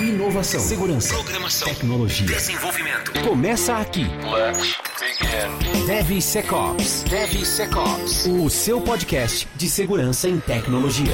Inovação, segurança, programação, tecnologia, desenvolvimento. Começa aqui. Let's begin. DevSecOps. DevSecOps. O seu podcast de segurança em tecnologia.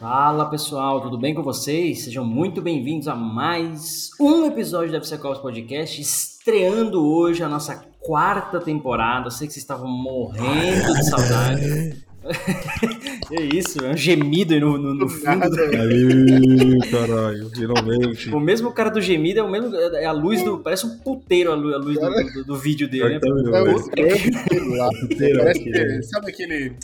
Fala pessoal, tudo bem com vocês? Sejam muito bem-vindos a mais um episódio do DevSecOps Podcast, estreando hoje a nossa quarta temporada. sei que vocês estavam morrendo de saudade. é isso, é um gemido no, no, no fundo. Aí, caralho, finalmente. O mesmo cara do gemido é o mesmo. É a luz do. Parece um puteiro a luz, a luz do, do, do vídeo dele, né? Parece sabe aquele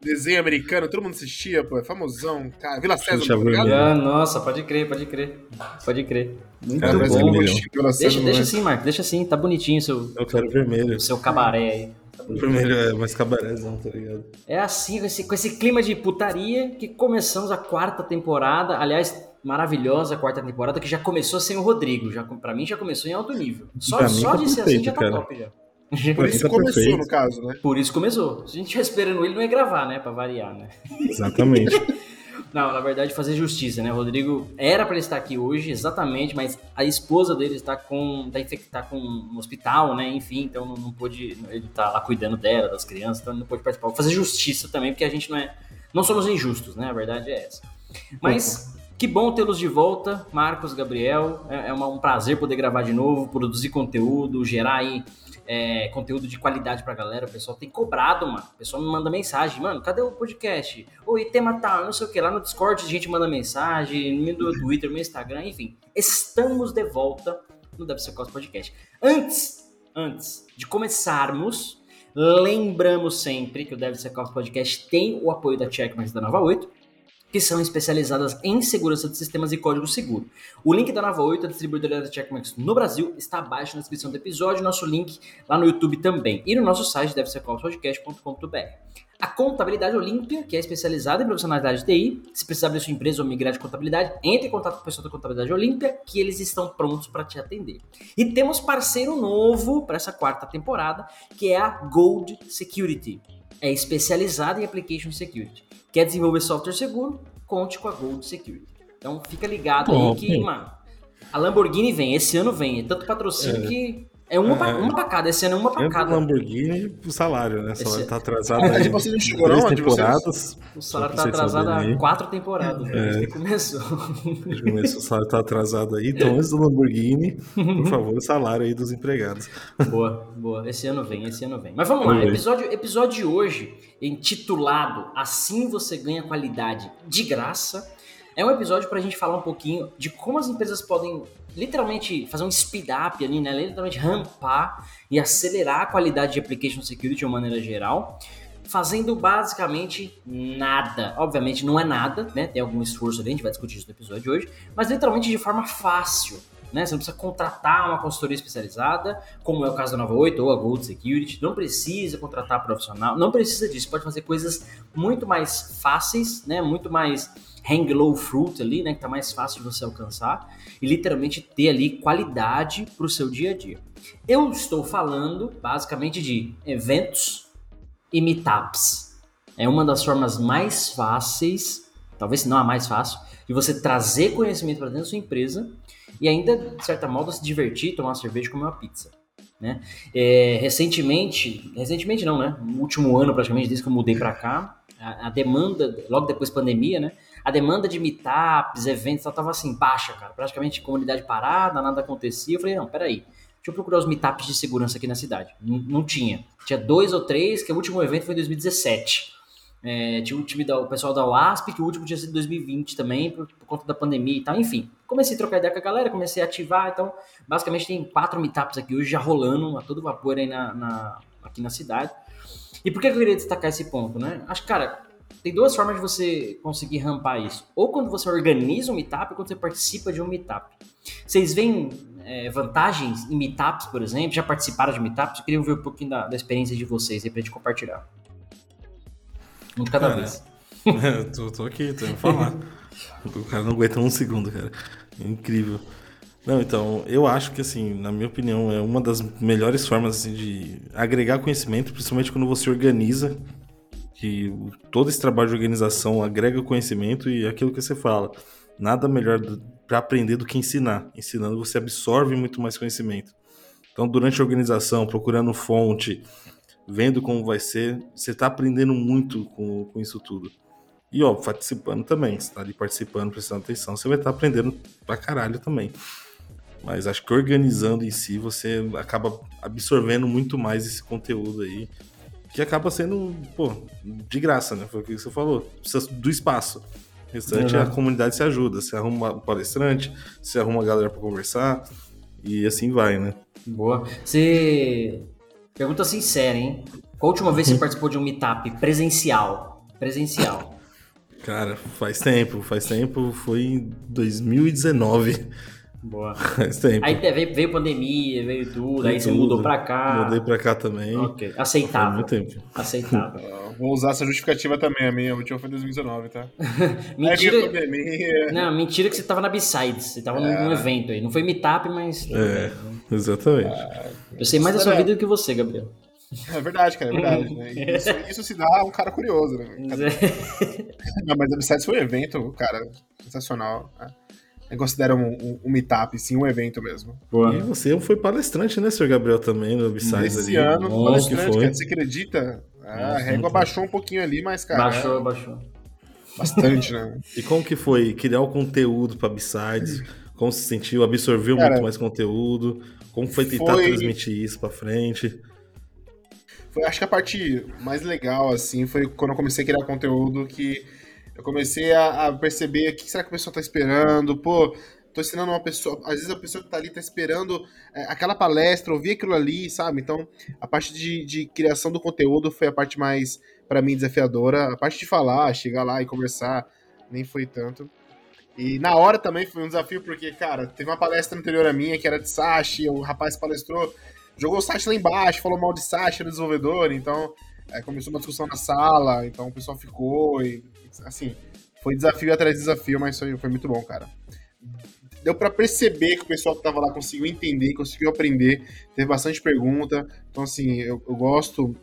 desenho americano, todo mundo assistia, pô, é famosão. Cara, Vila César, Xuxa tá ligado? Ah, nossa, pode crer, pode crer. Pode crer. Muito Cara, é bom. César Deixa, deixa é. assim, Marco, deixa assim, tá bonitinho o seu, Eu quero vermelho. o seu cabaré aí. O vermelho é mais cabarézão, tá ligado? É assim, com esse, com esse clima de putaria, que começamos a quarta temporada. Aliás, maravilhosa a quarta temporada, que já começou sem o Rodrigo. Já, pra mim já começou em alto nível. Só, só tá de ser assim já tá cara. top já. Por isso Tá começou, perfeito. no caso, né? Por isso começou. Se a gente estiver esperando ele, não ia gravar, né? Pra variar, né? Exatamente. Não, na verdade, fazer justiça, né? O Rodrigo era pra ele estar aqui hoje, exatamente, mas a esposa dele está com. tá infectada com um hospital, né? Enfim, então não, não pôde. Ele tá lá cuidando dela, das crianças, então ele não pôde participar. Fazer justiça também, porque a gente não é. Não somos injustos, né? A verdade é essa. Mas. Que bom tê-los de volta, Marcos, Gabriel. É, é um prazer poder gravar de novo, produzir conteúdo, gerar aí é, conteúdo de qualidade pra galera. O pessoal tem cobrado, mano. O pessoal me manda mensagem, mano, cadê o podcast? Oi, tema tal, não sei o que. Lá no Discord a gente manda mensagem, no meu Twitter, no meu Instagram, enfim. Estamos de volta no DevSecOps Podcast. Antes, antes de começarmos, lembramos sempre que o DevSecOps Podcast tem o apoio da Checkmarks da Nova 8, que são especializadas em segurança de sistemas e código seguro. O link da Nova 8, a distribuidora da Checkmarks no Brasil, está abaixo na descrição do episódio, nosso link lá no YouTube também, e no nosso site devsecopspodcast.com.br. A Contabilidade Olímpia, que é especializada em profissionalidade de TI, se precisar abrir sua empresa ou migrar de contabilidade, entre em contato com o pessoal da Contabilidade Olímpia, que eles estão prontos para te atender. E temos parceiro novo para essa quarta temporada, que é a Gold Security. É especializada em Application Security. Quer desenvolver software seguro? Conte com a Gold Security. Então fica ligado aí Top. que, mano, a Lamborghini vem, esse ano vem. É tanto patrocínio É. que é uma, pra, É. uma pra cada, esse ano é uma pra cada. o Lamborghini o salário, né? O salário tá atrasado aí. tipo, você não chegou Três temporadas. O salário tá atrasado há quatro temporadas, né? desde que começou. Desde o salário tá atrasado aí. Então, antes do Lamborghini, por favor, o salário aí dos empregados. boa, boa. Esse ano vem, esse ano vem. Mas vamos lá, episódio, episódio de hoje, intitulado Assim Você Ganha Qualidade de Graça, é um episódio pra gente falar um pouquinho de como as empresas podem literalmente fazer um speed up ali, né? Literalmente rampar e acelerar a qualidade de application security de uma maneira geral. Fazendo basicamente nada. Obviamente não é nada, né? Tem algum esforço ali, a gente vai discutir isso no episódio de hoje, mas literalmente de forma fácil. Né? Você não precisa contratar uma consultoria especializada, como é o caso da Nova 8 ou a Gold Security. Não precisa contratar profissional, não precisa disso. Pode fazer coisas muito mais fáceis, né? Muito mais hang low fruit ali, né? Que tá mais fácil de você alcançar e literalmente ter ali qualidade para o seu dia a dia. Eu estou falando basicamente de eventos e meetups. É uma das formas mais fáceis, talvez não a mais fácil, de você trazer conhecimento para dentro da sua empresa e ainda, de certa modo, se divertir, tomar uma cerveja e comer uma pizza. Né? É, recentemente, recentemente não, né? No último ano, praticamente, desde que eu mudei para cá, a, a demanda, logo depois da pandemia, né? A demanda de meetups, eventos, ela tava assim, baixa, cara. Praticamente comunidade parada, nada acontecia. Eu falei, não, peraí. Deixa eu procurar os meetups de segurança aqui na cidade. N- não tinha. Tinha dois ou três, que o último evento foi em 2017. É, tinha o time da, o pessoal da UASP, que o último tinha sido 2020 também, por, por, conta da pandemia e tal. Enfim, comecei a trocar ideia com a galera, comecei a ativar. Então, basicamente, tem quatro meetups aqui hoje já rolando a todo vapor aí na, na aqui na cidade. E por que eu queria destacar esse ponto, né? Acho que, cara, tem duas formas de você conseguir rampar isso. Ou quando você organiza um meetup, ou quando você participa de um meetup. Vocês veem é, vantagens em meetups, por exemplo? Já participaram de meetups? Eu queria ver um pouquinho da, da experiência de vocês aí pra gente compartilhar. Um de cada cara, vez. É, tô, tô aqui, tô indo falar. o cara não aguenta um segundo, cara. É incrível. Não, então, eu acho que, assim, na minha opinião, é uma das melhores formas assim, de agregar conhecimento, principalmente quando você organiza, que todo esse trabalho de organização agrega conhecimento e aquilo que você fala. Nada melhor para aprender do que ensinar. Ensinando, você absorve muito mais conhecimento. Então, durante a organização, procurando fonte, vendo como vai ser, você está aprendendo muito com, com isso tudo. E, ó, participando também. Você tá ali participando, prestando atenção, você vai estar tá aprendendo pra caralho também. Mas acho que organizando em si, você acaba absorvendo muito mais esse conteúdo aí. Que acaba sendo, pô, de graça, né? Foi o que você falou. Precisa do espaço. O restante uhum. a comunidade se ajuda. Você arruma um palestrante, você arruma a galera para conversar. E assim vai, né? Boa. Você Pergunta sincera, hein? Qual a última vez que você participou de um meetup presencial? Presencial. Cara, faz tempo, faz tempo, foi em 2019. Boa. Faz tempo. Aí veio, veio pandemia, veio tudo, veio aí tudo. você mudou pra cá. Mudei pra cá também. Ok. Aceitável. muito tempo. Aceitável. Vou usar essa justificativa também, a minha. A última foi em 2019, tá? mentira. Pandemia. Não, mentira que você tava na B-Sides. Você tava é. num evento aí. Não foi meetup, mas. É, exatamente. Ah, eu sei mais da sua vida do que você, Gabriel. É verdade, cara, é verdade. Né? Isso, isso, se dá a um cara curioso, né? Não, mas a B-Sides foi um evento, cara, sensacional. Né? Eu considero um, um, um meetup, sim, um evento mesmo. Boa. E você foi palestrante, né, senhor Gabriel, também, no Esse ali. ano, Bom, palestrante, cara, você acredita? Ah, a régua baixou um pouquinho ali, mas, cara... Baixou, é... baixou. Bastante, né? e como que foi criar o conteúdo para Upsides? Como se sentiu? Absorveu cara, muito mais conteúdo? Como foi tentar foi... transmitir isso para frente? Foi, acho que a parte mais legal, assim, foi quando eu comecei a criar conteúdo que eu comecei a, a perceber o que será que a pessoa tá esperando, pô, tô ensinando uma pessoa, às vezes a pessoa que tá ali tá esperando é, aquela palestra, ouvir aquilo ali, sabe? Então, a parte de, de criação do conteúdo foi a parte mais, para mim, desafiadora. A parte de falar, chegar lá e conversar, nem foi tanto. E na hora também foi um desafio, porque, cara, teve uma palestra anterior a minha que era de Sashi, o rapaz palestrou, jogou o Sashi lá embaixo, falou mal de Sashi, era desenvolvedor, então é, começou uma discussão na sala, então o pessoal ficou e assim, foi desafio atrás de desafio, mas foi, foi muito bom, cara. Deu para perceber que o pessoal que tava lá conseguiu entender, conseguiu aprender, teve bastante pergunta. Então, assim, eu, eu gosto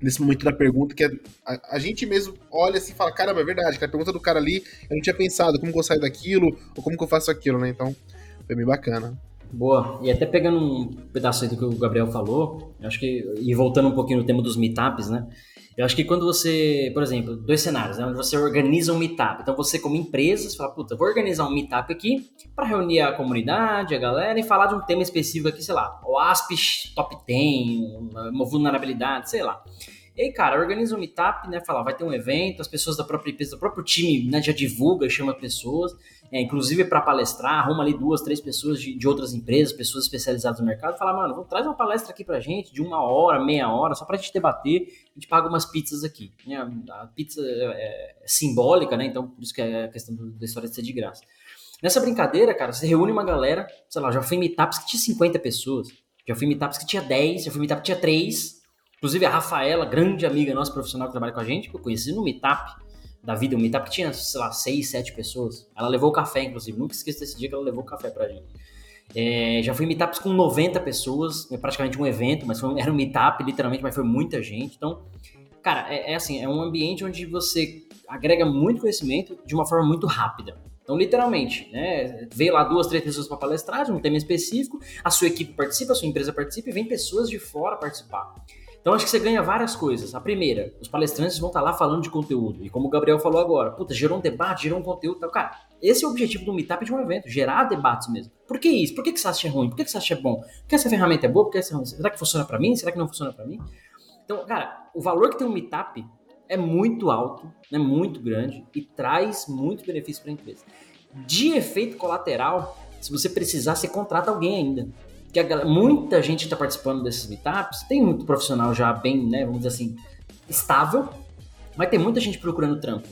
nesse momento da pergunta, que é, a, a, gente mesmo olha assim e fala, caramba, é verdade, a pergunta do cara ali, eu não tinha pensado como que eu saio daquilo, ou como que eu faço aquilo, né? Então, foi bem bacana. Boa. E até pegando um pedaço do que o Gabriel falou, acho que, e voltando um pouquinho no tema dos meetups, né? Eu acho que quando você, por exemplo, dois cenários, né, onde você organiza um meetup. Então você, como empresa, você fala, puta, vou organizar um meetup aqui para reunir a comunidade, a galera e falar de um tema específico aqui, sei lá, o ASP Top 10, uma vulnerabilidade, sei lá. E aí, cara, organiza um meetup, né? Fala, vai ter um evento, as pessoas da própria empresa, do próprio time, né, já divulga, chama pessoas, é, inclusive para palestrar, arruma ali duas, três pessoas de, de outras empresas, pessoas especializadas no mercado, fala, mano, traz uma palestra aqui pra gente, de uma hora, meia hora, só pra gente debater, a gente paga umas pizzas aqui. Né? A pizza é, é simbólica, né? Então, por isso que é a questão da história de ser de graça. Nessa brincadeira, cara, você reúne uma galera, sei lá, já fui meetups que tinha 50 pessoas, já fui meetups que tinha 10, já fui em meetups que tinha 3, Inclusive a Rafaela, grande amiga nossa profissional que trabalha com a gente, que eu conheci no Meetup da vida, um Meetup tinha, sei lá, seis, sete pessoas. Ela levou o café, inclusive. Nunca esqueço desse dia que ela levou o café pra gente. É, já fui em meetups com 90 pessoas, é praticamente um evento, mas foi, era um meetup, literalmente, mas foi muita gente. Então, cara, é, é, assim, é um ambiente onde você agrega muito conhecimento de uma forma muito rápida. Então, literalmente, né, vê lá duas, três pessoas para palestrar, um tema específico, a sua equipe participa, a sua empresa participa e vem pessoas de fora participar. Então acho que você ganha várias coisas. A primeira, os palestrantes vão estar lá falando de conteúdo. E como o Gabriel falou agora, puta, gerou um debate, gerou um conteúdo. Tal. Cara, esse é o objetivo do Meetup de um evento, gerar debates mesmo. Por que isso? Por que, que você acha ruim? Por que, que você acha bom? Por que essa ferramenta é boa? Por que essa... Será que funciona para mim? Será que não funciona para mim? Então, cara, o valor que tem um Meetup é muito alto, né, muito grande e traz muito benefício para a empresa. De efeito colateral, se você precisar, você contrata alguém ainda. Porque galera, muita gente está participando desses meetups, tem muito profissional já bem, né, vamos dizer assim, estável, mas tem muita gente procurando trampo.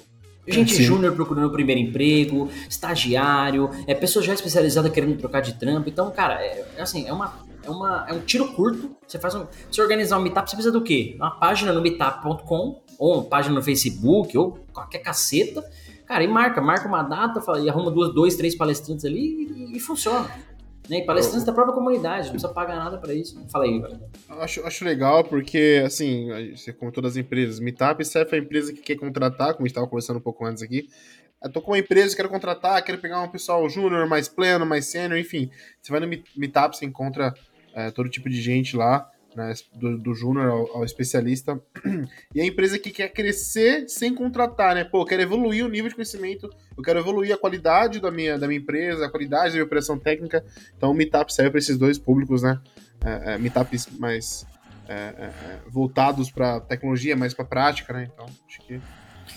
Gente júnior procurando o primeiro emprego, estagiário, é pessoa já especializada querendo trocar de trampo. Então, cara, é, é assim, é uma é, uma, é um tiro curto. Você faz um. Se organizar um meetup, você precisa do quê? Uma página no meetup.com, ou uma página no Facebook, ou qualquer caceta. Cara, e marca, marca uma data, fala, e arruma duas, dois, três palestrantes ali e, e funciona. Né? E palestrantes da própria comunidade, não precisa pagar nada para isso. Fala aí, velho. Acho, acho legal porque, assim, como todas as empresas, Meetup serve a empresa que quer contratar, como a gente estava conversando um pouco antes aqui. Eu tô com uma empresa, quero contratar, quero pegar um pessoal júnior, mais pleno, mais sênior, enfim. Você vai no Meetup, você encontra é, todo tipo de gente lá, né, do, do júnior ao, ao, especialista. E a empresa que quer crescer sem contratar, né? Pô, eu quero evoluir o nível de conhecimento, eu quero evoluir a qualidade da minha, da minha empresa, a qualidade da minha operação técnica. Então o Meetup serve para esses dois públicos, né? É, é, meetups mais é, é, é voltados para tecnologia, mais para prática, né? Então, acho que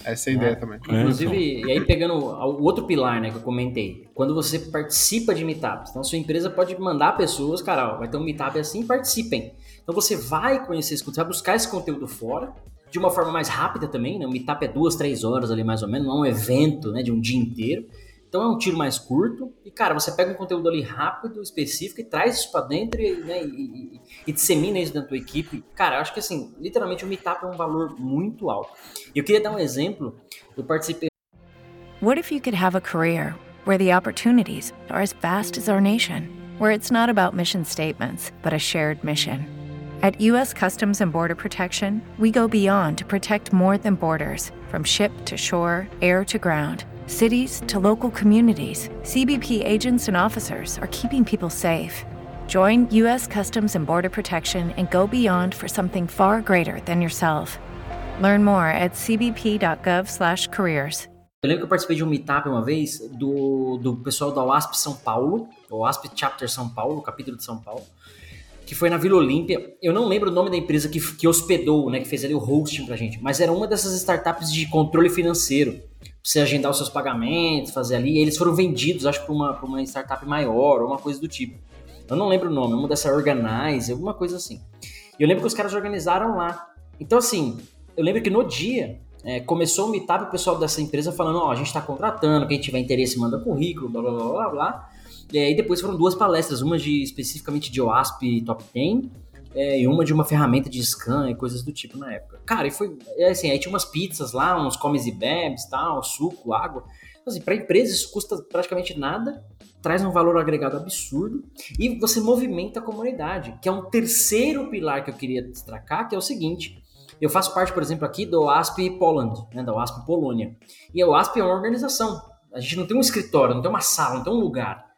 essa é a ideia também. Inclusive, e aí pegando o outro pilar, né, que eu comentei, quando você participa de meetups, então sua empresa pode mandar pessoas, cara, ó, vai ter um meetup assim, participem. Então você vai conhecer esse conteúdo, vai buscar esse conteúdo fora, de uma forma mais rápida também, né? O meetup é duas, três horas ali mais ou menos, não é um evento, né, de um dia inteiro. Então é um tiro mais curto e, cara, você pega um conteúdo ali rápido, específico e traz isso para dentro e, né, e, e, e, dissemina isso dentro da tua equipe. Cara, eu acho que assim, literalmente o Meetup é um valor muito alto. E eu queria dar um exemplo, eu participei... What if you could have a career where the opportunities are as vast as our nation? Where it's not about mission statements, but a shared mission. At U.S. Customs and Border Protection, we go beyond to protect more than borders, from ship to shore, air to ground cities to local communities, CBP agents and officers are keeping people safe. Join U.S. Customs and Border Protection and go beyond for something far greater than yourself. Learn more at cbp.gov/careers. Eu lembro que eu participei de um meetup uma vez do, do pessoal da OASP São Paulo, OASP Chapter São Paulo, capítulo de São Paulo, que foi na Vila Olímpia. Eu não lembro o nome da empresa que, que hospedou, né, que fez ali o hosting pra gente, mas era uma dessas startups de controle financeiro você agendar os seus pagamentos, fazer ali. eles foram vendidos, acho, para uma, uma startup maior ou uma coisa do tipo. Eu não lembro o nome, uma dessa Organize, alguma coisa assim. E eu lembro que os caras organizaram lá. Então, assim, eu lembro que no dia é, começou o meetup, o pessoal dessa empresa falando: Ó, oh, a gente está contratando, quem tiver interesse manda currículo, blá blá blá blá blá. E aí depois foram duas palestras, uma de especificamente de OASP Top 10 é, e uma de uma ferramenta de scan e coisas do tipo na época. Cara, e foi é assim, aí tinha umas pizzas lá, uns comes e bebes, tal, suco, água. Então, assim, para empresa isso custa praticamente nada, traz um valor agregado absurdo e você movimenta a comunidade, que é um terceiro pilar que eu queria destacar, que é o seguinte. Eu faço parte, por exemplo, aqui do ASP Poland, né, da ASP Polônia. E a ASP é uma organização. A gente não tem um escritório, não tem uma sala, não tem um lugar.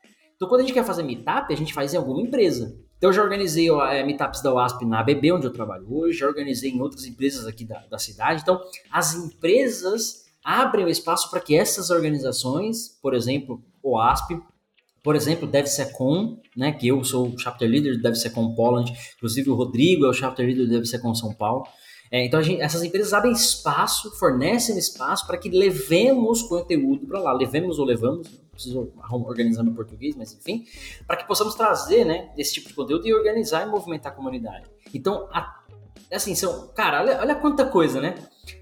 Então, quando a gente quer fazer meetup, a gente faz em alguma empresa. Então eu já organizei é, meetups da UASP na ABB, onde eu trabalho hoje, já organizei em outras empresas aqui da, da cidade. Então as empresas abrem o espaço para que essas organizações, por exemplo, OASP, por exemplo, DevSecom, né, que eu sou o chapter leader do DevSecom Poland, inclusive o Rodrigo é o chapter leader do DevSecom São Paulo. É, então gente, essas empresas abrem espaço, fornecem espaço para que levemos conteúdo para lá, levemos ou levamos, preciso organizar no português, mas enfim, para que possamos trazer, né, esse tipo de conteúdo e organizar e movimentar a comunidade. Então, a, assim, são, cara, olha, olha quanta coisa, né?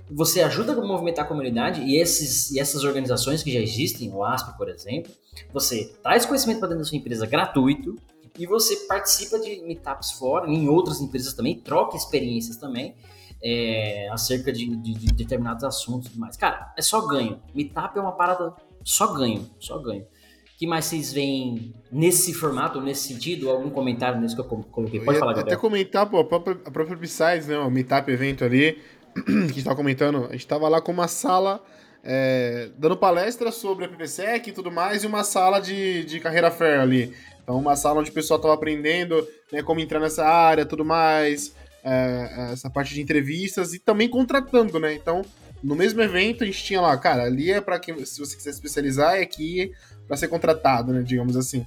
Você ajuda a movimentar a comunidade e, esses, e essas organizações que já existem, o ASP, por exemplo, você traz conhecimento para dentro da sua empresa gratuito e você participa de meetups fora, em outras empresas também, troca experiências também. É, acerca de, de, de, determinados assuntos e mais. Cara, é só ganho. Meetup é uma parada só ganho, só ganho. O que mais vocês veem nesse formato, nesse sentido? Algum comentário nisso que eu coloquei? Pode falar, Gabriel. Até comentar, pô, a própria, a própria Besides, né, o Meetup evento ali, que a gente tava comentando, a gente tava lá com uma sala é, dando palestra sobre a PPSec e tudo mais, e uma sala de, de carreira fair ali. Então, uma sala onde o pessoal tava aprendendo né, como entrar nessa área, tudo mais, é, essa parte de entrevistas e também contratando, né? Então, no mesmo evento, a gente tinha lá, cara, ali é para quem, se você quiser especializar, é aqui para ser contratado, né, digamos assim.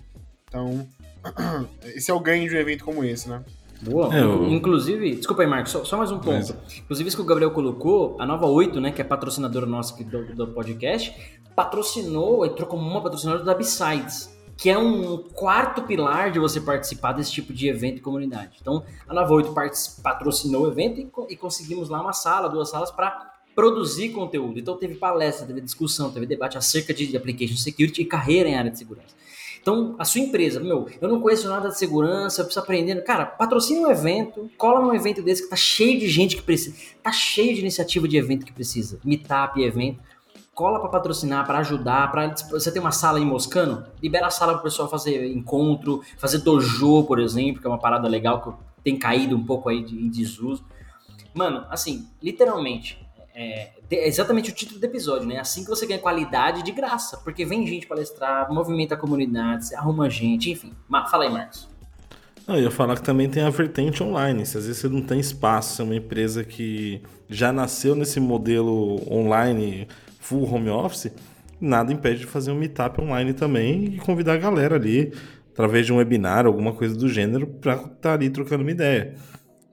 Então, esse é o ganho de um evento como esse, né? Boa. É, eu- Inclusive, desculpa aí, Marcos, só, só mais um ponto. Mas- Inclusive, isso que o Gabriel colocou, a Nova 8, né, que é patrocinadora nossa aqui do, do podcast, patrocinou, entrou como uma patrocinadora da B-Sides, que é um quarto pilar de você participar desse tipo de evento e comunidade. Então, a Nova 8 partic- patrocinou o evento e, e conseguimos lá uma sala, duas salas para produzir conteúdo. Então, teve palestra, teve discussão, teve debate acerca de application security e carreira em área de segurança. Então, a sua empresa, meu, eu não conheço nada de segurança, eu preciso aprender. Cara, patrocina um evento, cola num evento desse que tá cheio de gente que precisa. Tá cheio de iniciativa de evento que precisa. Meetup, evento. Cola pra patrocinar, pra ajudar, para você tem uma sala em Moscano, libera a sala pro pessoal fazer encontro, fazer dojo, por exemplo, que é uma parada legal que tem caído um pouco aí de, em desuso. Mano, assim, literalmente, é, é exatamente o título do episódio, né? Assim que você ganha qualidade de graça. Porque vem gente palestrar, movimenta a comunidade, arruma gente, enfim. Ma- fala aí, Marcos. Não, eu ia falar que também tem a vertente online. Se às vezes você não tem espaço, é uma empresa que já nasceu nesse modelo online full home office, nada impede de fazer um meetup online também e convidar a galera ali, através de um webinar, alguma coisa do gênero, para estar ali trocando uma ideia.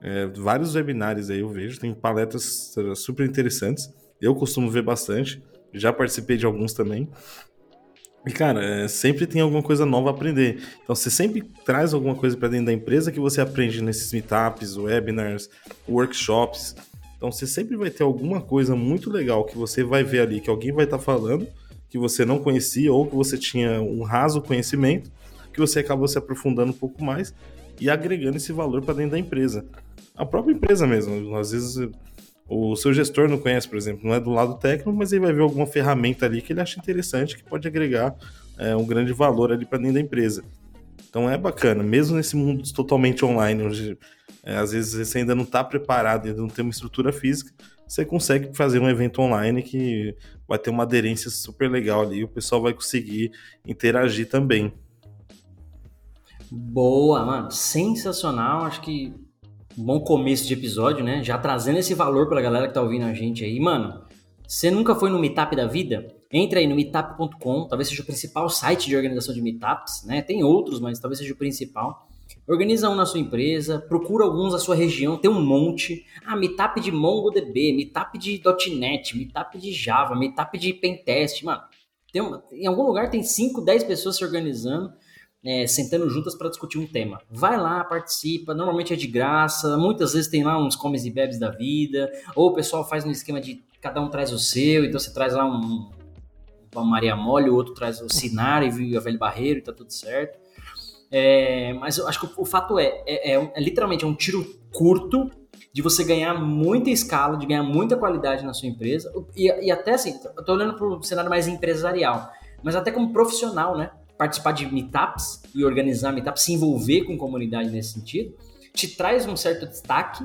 É, vários webinários aí eu vejo, tem palestras eh, super interessantes. Eu costumo ver bastante, já participei de alguns também. E, cara, é, sempre tem alguma coisa nova a aprender. Então, você sempre traz alguma coisa para dentro da empresa que você aprende nesses meetups, webinars, workshops. Então, você sempre vai ter alguma coisa muito legal que você vai ver ali, que alguém vai estar falando, que você não conhecia ou que você tinha um raso conhecimento, que você acabou se aprofundando um pouco mais e agregando esse valor para dentro da empresa. A própria empresa mesmo. Às vezes o seu gestor não conhece, por exemplo, não é do lado técnico, mas ele vai ver alguma ferramenta ali que ele acha interessante, que pode agregar é, um grande valor ali para dentro da empresa. Então é bacana, mesmo nesse mundo totalmente online, onde é, às vezes você ainda não está preparado, ainda não tem uma estrutura física, você consegue fazer um evento online que vai ter uma aderência super legal ali, o pessoal vai conseguir interagir também. Boa, mano. Sensacional. Acho que um bom começo de episódio, né? Já trazendo esse valor pra galera que tá ouvindo a gente aí. Mano, você nunca foi no Meetup da vida? Entra aí no meetup.com, talvez seja o principal site de organização de meetups, né? Tem outros, mas talvez seja o principal. Organiza um na sua empresa, procura alguns da sua região, tem um monte. Ah, meetup de MongoDB, meetup de .NET, meetup de Java, meetup de Pentest, mano. Tem uma, em algum lugar tem 5, 10 pessoas se organizando é, sentando juntas para discutir um tema. Vai lá, participa, normalmente é de graça, muitas vezes tem lá uns comes e bebes da vida, ou o pessoal faz um esquema de cada um traz o seu, então você traz lá um, uma Maria Mole, o outro traz o Sinar e o Velho Barreiro e tá tudo certo. É, mas eu acho que o, fato é, é, é é literalmente é um tiro curto de você ganhar muita escala, de ganhar muita qualidade na sua empresa, e, e até assim, eu tô olhando para o cenário mais empresarial, mas até como profissional, né? Participar de meetups e organizar meetups, se envolver com comunidade nesse sentido, te traz um certo destaque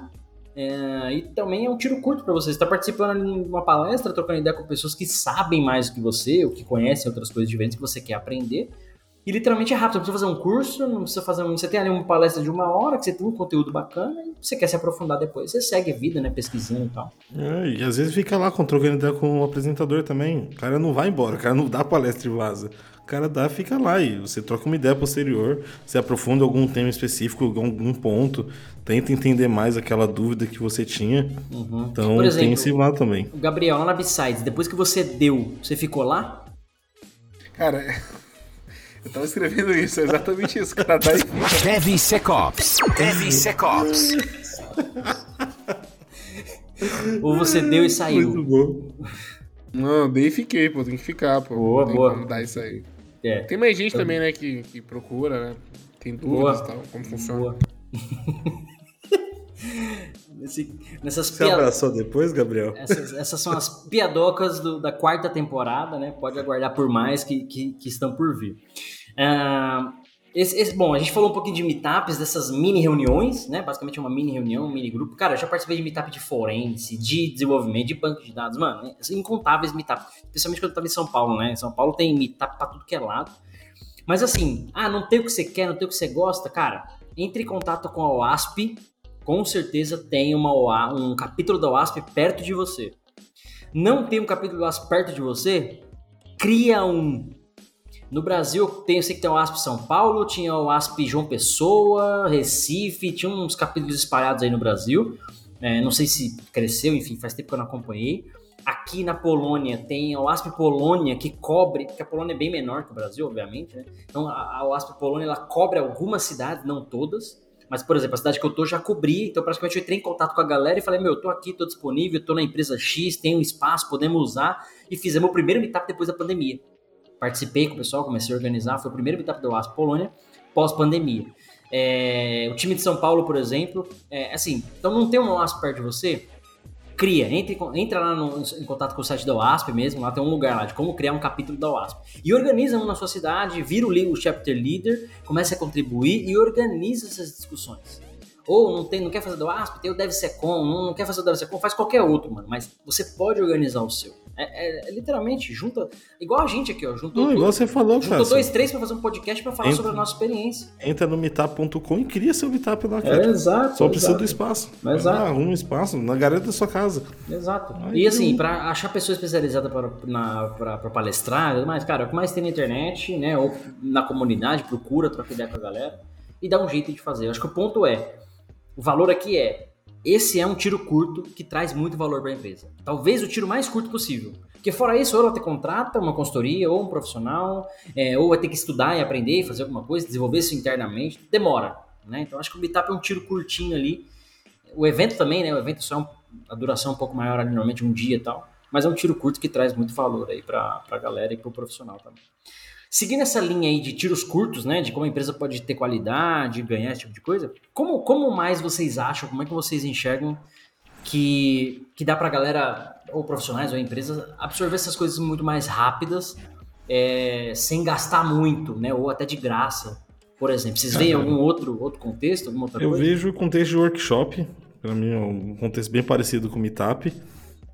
é, e também é um tiro curto para você. Você está participando de uma palestra, trocando ideia com pessoas que sabem mais do que você, ou que conhecem outras coisas diferentes que você quer aprender. E literalmente é rápido, você não precisa fazer um curso, não precisa fazer um. Você tem ali uma palestra de uma hora, que você tem um conteúdo bacana, e você quer se aprofundar depois, você segue a vida, né? Pesquisando e tal. É, e às vezes fica lá trocando ideia com o apresentador também. O cara não vai embora, o cara não dá palestra e vaza. O cara dá, fica lá e você troca uma ideia posterior, você aprofunda algum tema específico, algum ponto, tenta entender mais aquela dúvida que você tinha. Então Por exemplo, tem esse lado também. O Gabriel, lá na B-Sides, depois que você deu, você ficou lá? Cara, eu tava escrevendo isso, é exatamente isso. Cara, tá aí. DevSecOps. DevSecOps. Ou você deu e saiu? Muito bom. Não, dei e fiquei, pô, tem que ficar, pô. Boa, boa. como dar isso aí. É. Tem mais gente também, né, que, que procura, né? Tem dúvidas e tal, como funciona. Boa. Nesse- nessas Você piadas. abraçou depois, Gabriel? Essas, essas são as piadocas do- da quarta temporada, né? Pode aguardar por mais que, que, que estão por vir. Ah, esse- esse- bom, a gente falou um pouquinho de meetups, dessas mini reuniões, né? Basicamente é uma mini reunião, um mini grupo. Cara, eu já participei de meetup de forense, de desenvolvimento, de banco de dados, mano, né? Assim, incontáveis meetups. Especialmente quando eu tava em São Paulo, né? São Paulo tem meetup pra tudo que é lado. Mas assim, ah, não tem o que você quer, não tem o que você gosta, cara. Entre em contato com a OASP, com certeza tem uma OA, um capítulo da OASP perto de você. Não tem um capítulo da OASP perto de você? Cria um. No Brasil, tem, eu sei que tem o ASP São Paulo, tinha o ASP João Pessoa, Recife, tinha uns capítulos espalhados aí no Brasil. É, não sei se cresceu, enfim, faz tempo que eu não acompanhei. Aqui na Polônia tem o ASP Polônia que cobre, porque a Polônia é bem menor que o Brasil, obviamente, né? Então a, a ASP Polônia ela cobre algumas cidades, não todas. Mas, por exemplo, a cidade que eu tô já cobri, então praticamente eu entrei em contato com a galera e falei, meu, eu tô aqui, tô disponível, tô na empresa X, tenho espaço, podemos usar. E fizemos o primeiro meetup depois da pandemia. Participei com o pessoal, comecei a organizar, foi o primeiro meetup do ASP Polônia, pós-pandemia. É, o time de São Paulo, por exemplo, é, assim, então não tem um OASP perto de você, cria, entre, entra lá no, em contato com o site da OASP mesmo, lá tem um lugar lá de como criar um capítulo da OASP. E organiza um na sua cidade, vira o, o chapter leader, comece a contribuir e organiza essas discussões. Ou não, tem, não quer fazer do ASP, tem o DevSecon, não, não quer fazer o DevSecon, faz qualquer outro, mano. Mas você pode organizar o seu. É, é, é literalmente, junta. Igual a gente aqui, ó. Juntou, não, igual você falou, juntou cara. dois, três pra fazer um podcast pra falar entra, sobre a nossa experiência. Entra no meetup.com e cria seu meetup lá, cara. É, exato. Só precisa exato. do espaço. Exato. Ah, um espaço na garanta da sua casa. Exato. Aí, e assim, um... pra achar pessoa especializada pra, na, pra, pra palestrar, mas, cara, o que mais tem na internet, né? Ou na comunidade, procura, troca ideia com a galera. E dá um jeito de fazer. Eu acho que o ponto é o valor aqui é: esse é um tiro curto que traz muito valor para a empresa. Talvez o tiro mais curto possível. Porque fora isso, ou ela te contrata uma consultoria, ou um profissional, é, ou vai ter que estudar e aprender, fazer alguma coisa, desenvolver isso internamente. Demora. Né? Então acho que o Meetup é um tiro curtinho ali. O evento também, né? O evento só é um, a duração é um pouco maior, normalmente um dia e tal. Mas é um tiro curto que traz muito valor aí para a galera e para o profissional também. Seguindo essa linha aí de tiros curtos, né, de como a empresa pode ter qualidade, ganhar esse tipo de coisa, como, como mais vocês acham, como é que vocês enxergam que, que dá pra galera, ou profissionais ou empresas, absorver essas coisas muito mais rápidas, é, sem gastar muito, né, ou até de graça, por exemplo? Vocês veem algum outro, outro contexto, alguma outra Eu coisa? vejo o contexto de workshop, para mim é um contexto bem parecido com o Meetup,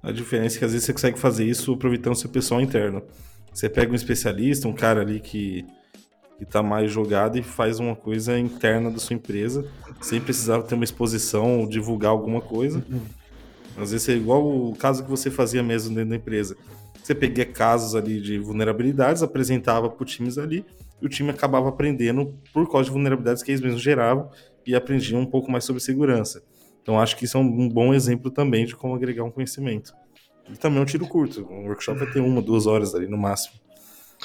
a diferença é que às vezes você consegue fazer isso aproveitando seu pessoal interno. Você pega um especialista, um cara ali que, que tá mais jogado e faz uma coisa interna da sua empresa, sem precisar ter uma exposição ou divulgar alguma coisa. Às vezes é igual o caso que você fazia mesmo dentro da empresa. Você peguia casos ali de vulnerabilidades, apresentava para times ali, e o time acabava aprendendo por causa de vulnerabilidades que eles mesmos geravam e aprendiam um pouco mais sobre segurança. Então acho que isso é um bom exemplo também de como agregar um conhecimento. E também é um tiro curto. Um workshop vai ter uma, duas horas ali no máximo.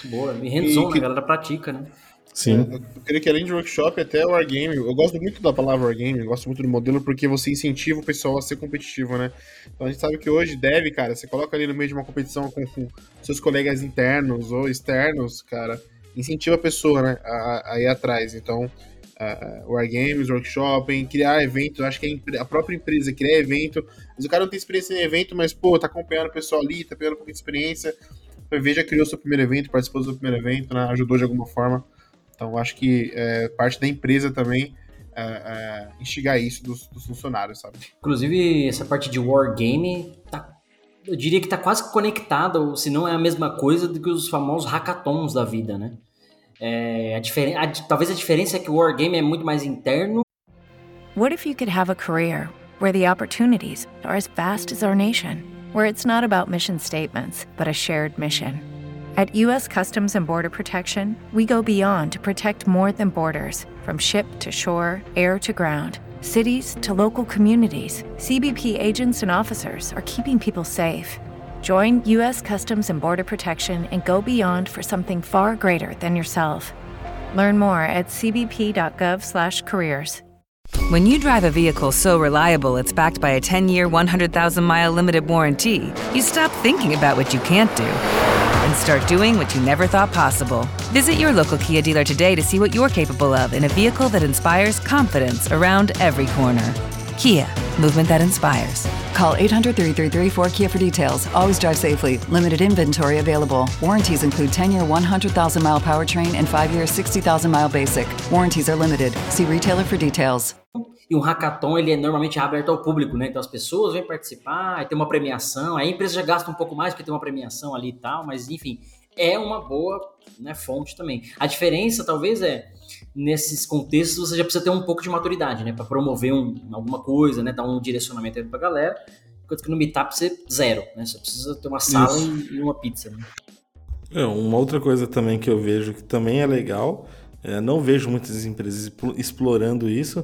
Boa, e hands-on, que... a galera pratica, né? Sim. É, eu creio que além de workshop, até o Wargame. Eu gosto muito da palavra Wargame, eu gosto muito do modelo porque você incentiva o pessoal a ser competitivo, né? Então a gente sabe que hoje deve, cara, você coloca ali no meio de uma competição com, com seus colegas internos ou externos, cara, incentiva a pessoa, né, a, a ir atrás. Então, uh, Wargames, workshop, criar evento, acho que a, própria empresa criar evento. Mas o cara não tem experiência em evento, mas, pô, tá acompanhando o pessoal ali, tá pegando um pouco de experiência. Já criou seu primeiro evento, participou do seu primeiro evento, né, ajudou de alguma forma. Então, acho que é, parte da empresa também é, é, instigar isso dos, dos, funcionários, sabe? Inclusive, essa parte de wargame, tá, eu diria que tá quase conectada, ou se não é a mesma coisa do que os famosos hackathons da vida, né? A, talvez a diferença é que o wargame é muito mais interno. What if you could have a career where the opportunities are as vast as our nation, where it's not about mission statements, but a shared mission? At U.S. Customs and Border Protection, we go beyond to protect more than borders from ship to shore, air to ground, cities to local communities. CBP agents and officers are keeping people safe. Join U.S. Customs and Border Protection and go beyond for something far greater than yourself. Learn more at cbp.gov/careers. When you drive a vehicle so reliable it's backed by a 10-year, 100,000-mile limited warranty, you stop thinking about what you can't do and start doing what you never thought possible. Visit your local Kia dealer today to see what you're capable of in a vehicle that inspires confidence around every corner. Kia, movement that inspires. Call 800 333 4KIA for details. Always drive safely. Limited inventory available. Warranties include 10 year 100,000 mile powertrain and 5 year 60,000 mile basic. Warranties are limited. See retailer for details. E um hackathon ele é normalmente aberto ao público, né? Então as pessoas vêm participar, aí tem uma premiação, aí a empresa já gasta um pouco mais porque tem uma premiação ali e tal, mas enfim, é uma boa né, fonte também. A diferença talvez é nesses contextos você já precisa ter um pouco de maturidade, né? Para promover um, alguma coisa, né? Dar um direcionamento aí pra galera. Enquanto que no Meetup você zero, né? Você precisa ter uma sala e, e, uma pizza, né? É, uma outra coisa também que eu vejo que também é legal, é, não vejo muitas empresas explorando isso,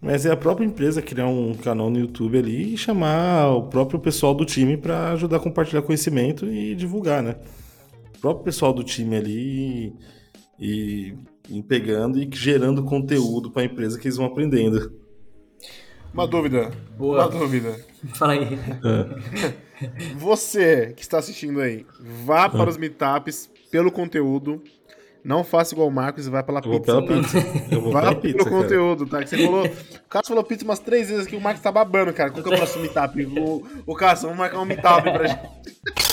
mas é a própria empresa criar um canal no YouTube ali e chamar o próprio pessoal do time para ajudar a compartilhar conhecimento e divulgar, né? O próprio pessoal do time ali e pegando e gerando conteúdo para a empresa que eles vão aprendendo. Uma dúvida. Boa. Uma dúvida. Fala aí. É. Você que está assistindo aí, vá para os meetups pelo conteúdo. Não faça igual o Marcos e vai pela pizza. Pela pizza. Eu vou Vá pela pizza, pelo cara. conteúdo, tá? Que você falou. O Cássio falou pizza umas três vezes aqui, o Marcos tá babando, cara. Qual que é o próximo meetup? O, o Cássio, vamos marcar um meetup pra gente.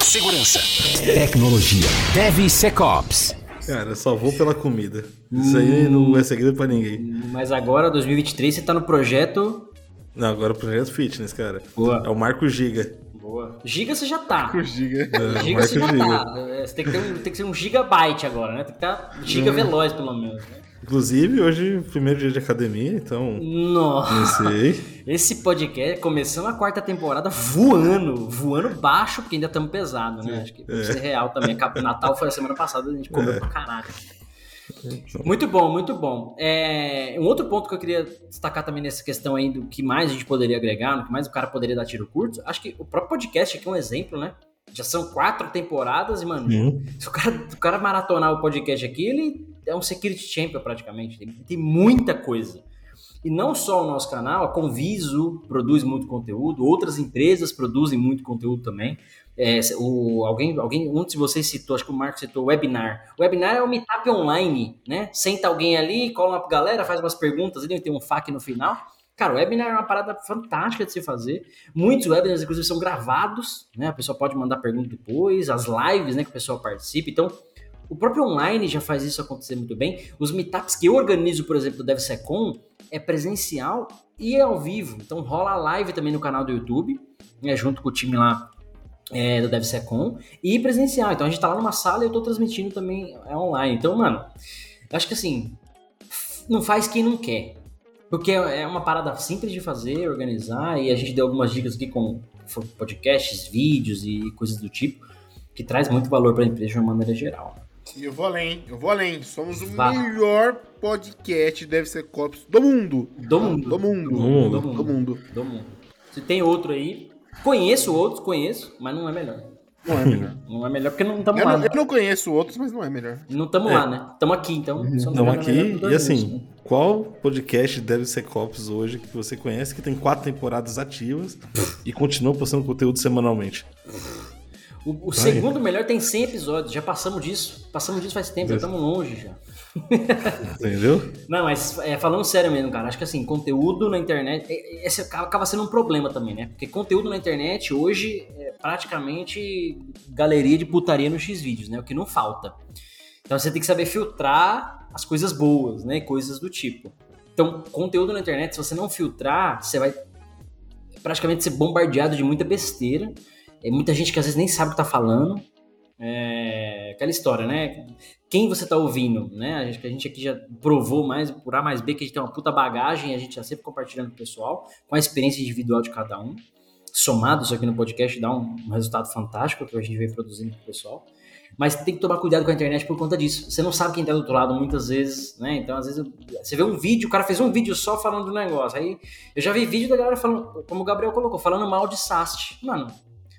Segurança. Tecnologia. DevSecOps. Cara, só vou pela comida. Isso aí não é segredo pra ninguém. Mas agora, 2023, você tá no projeto. Não, agora o projeto fitness, cara. Boa. É o Marco Giga. Boa. Giga você já tá. Marco Giga. É, giga você já giga. tá. É, você tem que, ter um, tem que ser um gigabyte agora, né? Tem que estar tá giga hum. veloz, pelo menos. Né? Inclusive, hoje primeiro dia de academia, então. Nossa! Não sei. Esse podcast começando a quarta temporada voando, voando baixo, porque ainda estamos pesados, né? Acho que é. ser real também. Natal foi a semana passada, a gente comeu é. pra caralho. Muito bom, muito bom. É, um outro ponto que eu queria destacar também nessa questão aí do que mais a gente poderia agregar, no que mais o cara poderia dar tiro curto, acho que o próprio podcast aqui é um exemplo, né? Já são quatro temporadas e, mano, uhum. se o cara, o cara maratonar o podcast aqui, ele é um security champion praticamente. Tem, tem muita coisa. E não só o nosso canal, a Conviso produz muito conteúdo, outras empresas produzem muito conteúdo também. É, o, alguém, alguém, um de vocês citou, acho que o Marco citou, webinar. O webinar é um meetup online, né? Senta alguém ali, cola uma galera, faz umas perguntas, ele tem um FAQ no final. Cara, o webinar é uma parada fantástica de se fazer. Muitos webinars, inclusive, são gravados, né? A pessoa pode mandar pergunta depois, as lives, né, que o pessoal participa. Então, o próprio online já faz isso acontecer muito bem. Os meetups que eu organizo, por exemplo, do DevSecom, é presencial e é ao vivo. Então rola live também no canal do YouTube, né, junto com o time lá é, do DevSecom, e presencial. Então a gente tá lá numa sala e eu tô transmitindo também é online. Então, mano, acho que assim, não faz quem não quer. Porque é uma parada simples de fazer, organizar, e a gente deu algumas dicas aqui com podcasts, vídeos e coisas do tipo, que traz muito valor para a empresa de uma maneira geral. E eu vou além, eu vou além. Somos o Vá. melhor podcast deve ser Cops do mundo. Do mundo. Do mundo. Do mundo. Do mundo. Do mundo. Do mundo. Se tem outro aí, conheço outros, conheço, mas não é melhor. Não é melhor. Não é melhor porque não estamos lá. Não, né? Eu não conheço outros, mas não é melhor. Não estamos é. lá, né? Estamos aqui, então. Estamos aqui e assim, né? qual podcast deve ser Cops hoje que você conhece que tem quatro temporadas ativas e continua postando conteúdo semanalmente? O, o segundo melhor tem 100 episódios, já passamos disso. Passamos disso faz tempo, já estamos longe já. Entendeu? Não, mas é, falando sério mesmo, cara, acho que assim, conteúdo na internet, é, esse acaba sendo um problema também, né? Porque conteúdo na internet hoje é praticamente galeria de putaria no X-Vídeos, né? O que não falta. Então você tem que saber filtrar as coisas boas, né? Coisas do tipo. Então, conteúdo na internet, se você não filtrar, você vai praticamente ser bombardeado de muita besteira é muita gente que às vezes nem sabe o que tá falando. É, aquela história, né? Quem você tá ouvindo, né? A gente, a gente aqui já provou mais por A mais B que a gente tem uma puta bagagem, a gente já sempre compartilhando com o pessoal, com a experiência individual de cada um. Somado isso aqui no podcast dá um, um resultado fantástico que a gente vem produzindo pro pessoal. Mas tem que tomar cuidado com a internet por conta disso. Você não sabe quem tá do outro lado muitas vezes, né? Então, às vezes, você vê um vídeo, o cara fez um vídeo só falando do negócio. Aí eu já vi vídeo da galera falando, como o Gabriel colocou, falando mal de SAST. Mano,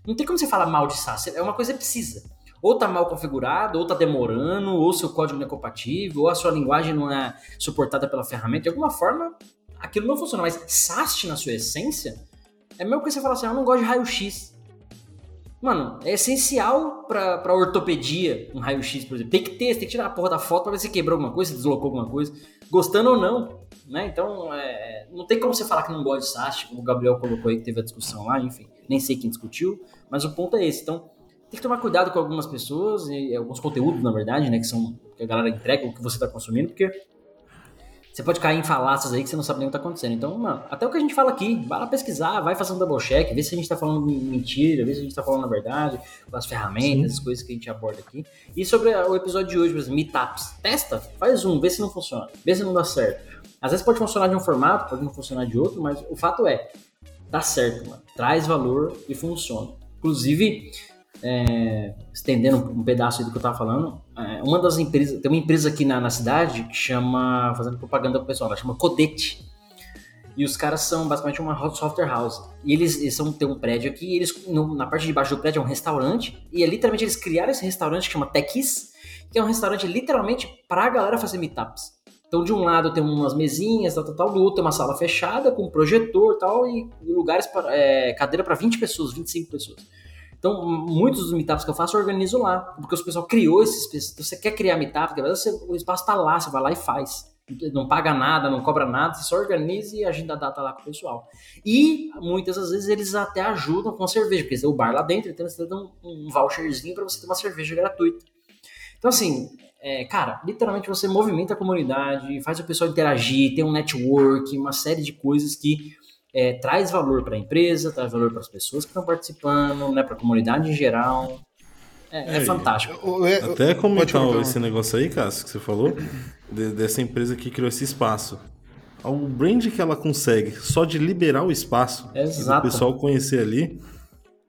não tem como você falar mal de SaaS. É uma coisa que precisa. Ou tá mal configurado, ou tá demorando, ou seu código não é compatível, ou a sua linguagem não é suportada pela ferramenta. De alguma forma, aquilo não funciona. Mas SAST, na sua essência, é mesmo que você falar assim, ah, eu não gosto de raio-x. Mano, é essencial pra, pra ortopedia um raio-x, por exemplo. Tem que ter, você tem que tirar a porra da foto pra ver se quebrou alguma coisa, se deslocou alguma coisa. Gostando ou não, né? Então, é, não tem como você falar que não gosta de SAST, como o Gabriel colocou aí, que teve a discussão lá, enfim. Nem sei quem discutiu, mas o ponto é esse. Então, tem que tomar cuidado com algumas pessoas, e alguns conteúdos, na verdade, né? Que são que a galera entrega o que você está consumindo, porque você pode cair em falácias aí que você não sabe nem o que tá acontecendo. Então, mano, até o que a gente fala aqui, vai lá pesquisar, vai fazer um double check, vê se a gente tá falando mentira, vê se a gente tá falando a verdade, as ferramentas, Sim. as coisas que a gente aborda aqui. E sobre o episódio de hoje, por exemplo, meetups, testa, faz um, vê se não funciona, vê se não dá certo. Às vezes pode funcionar de um formato, pode não funcionar de outro, mas o fato é, dá certo, mano. Traz valor e funciona. Inclusive, é, estendendo um pedaço do que eu tava falando, é, uma das empresas, tem uma empresa aqui na, na cidade que chama, fazendo propaganda pro pessoal, ela chama Codete. E os caras são basicamente uma software house. E eles, eles são, tem um prédio aqui, eles, no, na parte de baixo do prédio é um restaurante, e é literalmente eles criaram esse restaurante que chama Techis, que é um restaurante literalmente pra galera fazer meetups. Então, de um lado tem umas mesinhas, tal, tal, tal, do outro tem uma sala fechada com projetor tal, e lugares, para, é, cadeira para 20 pessoas, 25 pessoas. Então, muitos dos meetups que eu faço eu organizo lá, porque o pessoal criou esses. Você quer criar meetup, você, o espaço está lá, você vai lá e faz. Não paga nada, não cobra nada, você só organiza e agenda a data lá com o pessoal. E muitas das vezes eles até ajudam com cerveja, porque o bar lá dentro, então eles dão um voucherzinho para você ter uma cerveja gratuita. Então, assim, é, cara, literalmente você movimenta a comunidade, faz o pessoal interagir, tem um network, uma série de coisas que é, traz valor para a empresa, traz valor para as pessoas que estão participando, né, para a comunidade em geral. É, é, é fantástico. Até comentar esse negócio aí, Cássio, que você falou, de, dessa empresa que criou esse espaço. O brand que ela consegue só de liberar o espaço, Exato. o pessoal conhecer ali,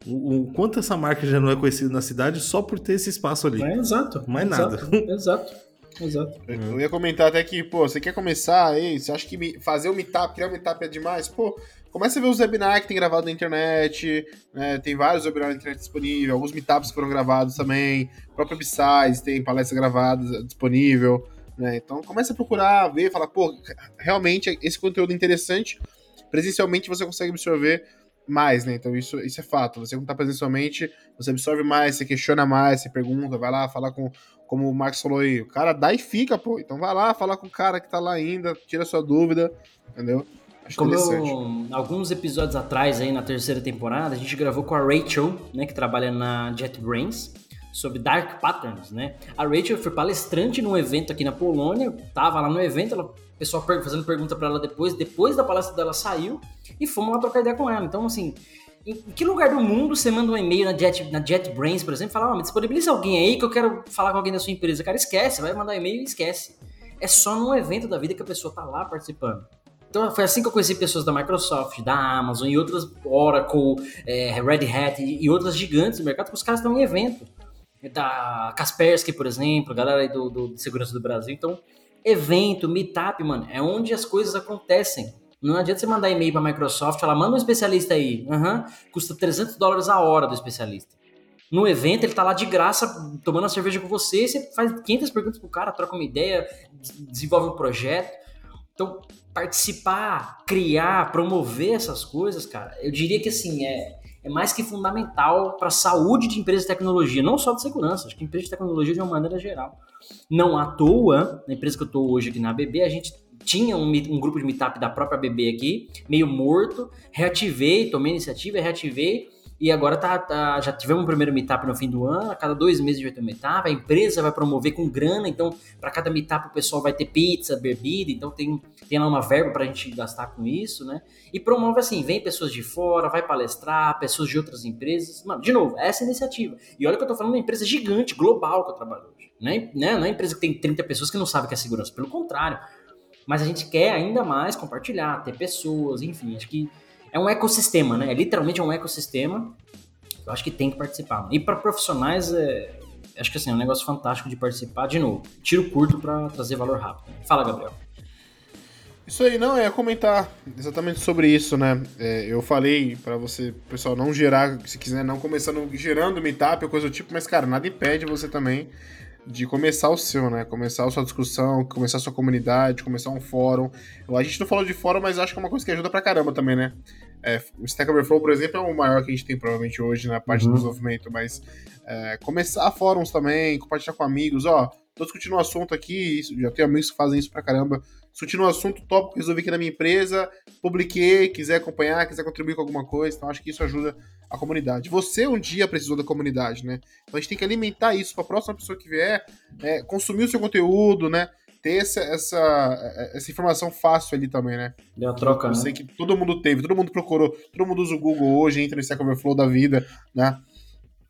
o, o, quanto essa marca já não é conhecida na cidade só por ter esse espaço ali. É, exato. Mais exato, nada. Exato. Exato. Eu ia comentar até que, pô, você quer começar aí, você acha que fazer o um meetup, criar um meetup é demais? Pô, começa a ver os webinars que tem gravado na internet, né? Tem vários webinars na internet disponíveis, alguns meetups foram gravados também, próprio Upsize tem palestra gravada disponível, né? Então começa a procurar, ver, falar, pô, realmente esse conteúdo é interessante, presencialmente você consegue absorver mais, né? Então isso, isso é fato. Você quando tá presencialmente, você absorve mais, você questiona mais, você pergunta, vai lá falar com, como o Marcos falou aí, o cara dá e fica, pô. Então vai lá falar com o cara que tá lá ainda, tira sua dúvida, entendeu? Acho como eu, alguns episódios atrás aí na terceira temporada, a gente gravou com a Rachel, né, que trabalha na JetBrains, sobre Dark Patterns, né? A Rachel foi palestrante num evento aqui na Polônia, tava lá no evento, ela pessoal fazendo pergunta para ela depois, depois da palestra dela saiu e fomos lá trocar ideia com ela. Então, assim, em que lugar do mundo você manda um e-mail na, Jet, na JetBrains, por exemplo, e fala, oh, me disponibiliza alguém aí que eu quero falar com alguém da sua empresa. Cara, esquece, vai mandar um e-mail e esquece. É só num evento da vida que a pessoa tá lá participando. Então foi assim que eu conheci pessoas da Microsoft, da Amazon e outras, Oracle, é, Red Hat e, e outras gigantes do mercado, que os caras estão em evento. Da Kaspersky, por exemplo, a galera aí do, do, de segurança do Brasil. Então, evento, meetup, mano, é onde as coisas acontecem. Não adianta você mandar e-mail para a Microsoft, ela manda um especialista aí, uhum, custa 300 dólares a hora do especialista. No evento, ele tá lá de graça, tomando a cerveja com você, você faz 500 perguntas pro cara, troca uma ideia, desenvolve um projeto. Então, participar, criar, promover essas coisas, cara, eu diria que assim, é, é mais que fundamental para a saúde de empresas de tecnologia, não só de segurança, acho que empresas de tecnologia de uma maneira geral. Não à toa, na empresa que eu estou hoje aqui na BB, a gente tinha um, um, grupo de meetup da própria BB aqui, meio morto, reativei, tomei iniciativa, reativei, e agora tá, tá, já tivemos um primeiro meetup no fim do ano, a cada dois meses vai ter um meetup, a empresa vai promover com grana, então para cada meetup o pessoal vai ter pizza, bebida, então tem, tem lá uma verba para a gente gastar com isso, né? E promove assim, vem pessoas de fora, vai palestrar, pessoas de outras empresas. Mano, de novo, essa iniciativa. E olha que eu tô falando de uma empresa gigante, global que eu trabalho hoje. Né? Não é uma empresa que tem 30 pessoas que não sabe o que é segurança, pelo contrário. Mas a gente quer ainda mais compartilhar, ter pessoas, enfim, acho que é um ecossistema, né? É literalmente um ecossistema. Eu acho que tem que participar. E para profissionais, é, acho que assim, é um negócio fantástico de participar. De novo, tiro curto para trazer valor rápido. Fala, Gabriel. Isso aí, não, é comentar exatamente sobre isso, né? É, eu falei para você, pessoal, não gerar, se quiser, não começando gerando meetup ou coisa do tipo, mas, cara, nada impede você também de começar o seu, né? Começar a sua discussão, começar a sua comunidade, começar um fórum. A gente não falou de fórum, mas acho que é uma coisa que ajuda pra caramba também, né? É, o Stack Overflow, por exemplo, é o maior que a gente tem provavelmente hoje na parte uhum. do desenvolvimento, mas é, começar fóruns também, compartilhar com amigos, ó, tô discutindo um assunto aqui, já tenho amigos que fazem isso pra caramba, discutindo um assunto tópico que resolvi aqui na minha empresa, publiquei, quiser acompanhar, quiser contribuir com alguma coisa, então acho que isso ajuda a comunidade. Você um dia precisou da comunidade, né? Então a gente tem que alimentar isso para a próxima pessoa que vier, é, consumir o seu conteúdo, né? Ter essa, essa, essa informação fácil ali também, né? Deu a troca, Eu né? sei que todo mundo teve, todo mundo procurou, todo mundo usa o Google hoje, entra no Stack Overflow da vida, né?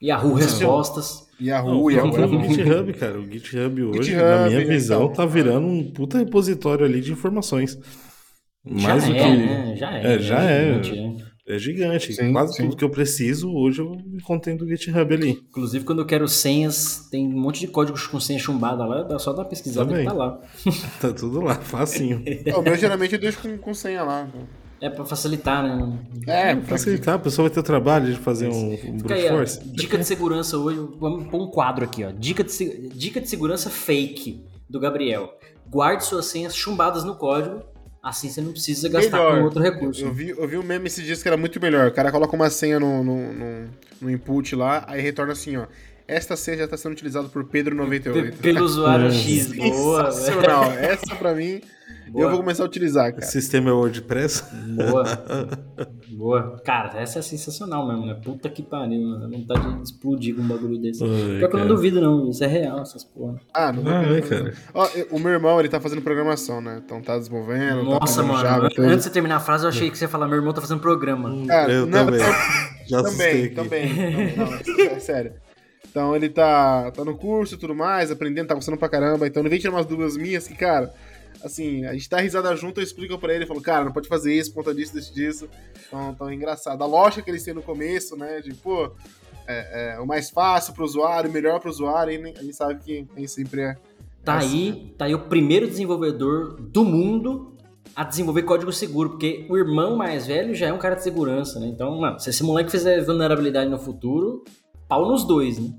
Yahoo Respostas. Yahoo, Não, Yahoo. O GitHub, cara. O GitHub hoje, GitHub, na minha visão, então, tá virando um puta repositório ali de informações. Mais já do é, que. Né? Já é. É, já é. Né? É gigante. Sim, Quase sim. tudo que eu preciso, hoje eu encontrei no GitHub ali. Inclusive, quando eu quero senhas, tem um monte de códigos com senha chumbada lá, dá só dar uma pesquisada Também. que tá lá. Tá tudo lá, facinho. É, O meu geralmente eu deixo com, com senha lá. É pra facilitar, né? É, Facilitar, a pessoa vai ter o trabalho de fazer um, um brute aí, ó, force. dica de segurança hoje, vamos pôr um quadro aqui, ó. Dica de, dica de segurança fake do Gabriel. Guarde suas senhas chumbadas no código, assim você não precisa gastar Melhor. com outro recurso. Eu vi, eu vi um meme esses dias que era muito melhor. O cara coloca uma senha no, no, no, no input lá, aí retorna assim, ó. Esta senha já está sendo utilizada por P- Pedro98. Pelo usuário. X, boa. Sensacional. Essa pra mim, Boa. eu vou começar a utilizar, cara. Sistema é WordPress. Boa. Boa. Cara, essa é sensacional mesmo, né? Puta que pariu, né? Vontade de explodir com um bagulho desse. Ai, Pior que eu não cara. duvido, não. Isso é real, essas porra. Ah, não Ah, é, cara. Ó, o meu irmão, ele tá fazendo programação, né? Então tá desenvolvendo, tá Nossa, fazendo mano. Java. Antes de você terminar a frase, eu achei que você ia falar: meu irmão tá fazendo programa. Cara, eu não, também. Já Também, aqui. também. Não, não, é sério. Então ele tá, tá no curso e tudo mais, aprendendo, tá gostando pra caramba. Então ele vem tirar umas dúvidas minhas que, cara, assim, a gente tá risada junto, eu explico pra ele, eu falo, cara, não pode fazer isso, por conta disso, disso, disso. Então, então é engraçado. A lógica que eles têm no começo, né, de, pô, é, é o mais fácil pro usuário, o melhor pro usuário, e a gente sabe que nem sempre é. Tá é aí, tá aí o primeiro desenvolvedor do mundo a desenvolver código seguro, porque o irmão mais velho já é um cara de segurança, né? Então, mano, se esse moleque fizer vulnerabilidade no futuro, pau nos dois, né?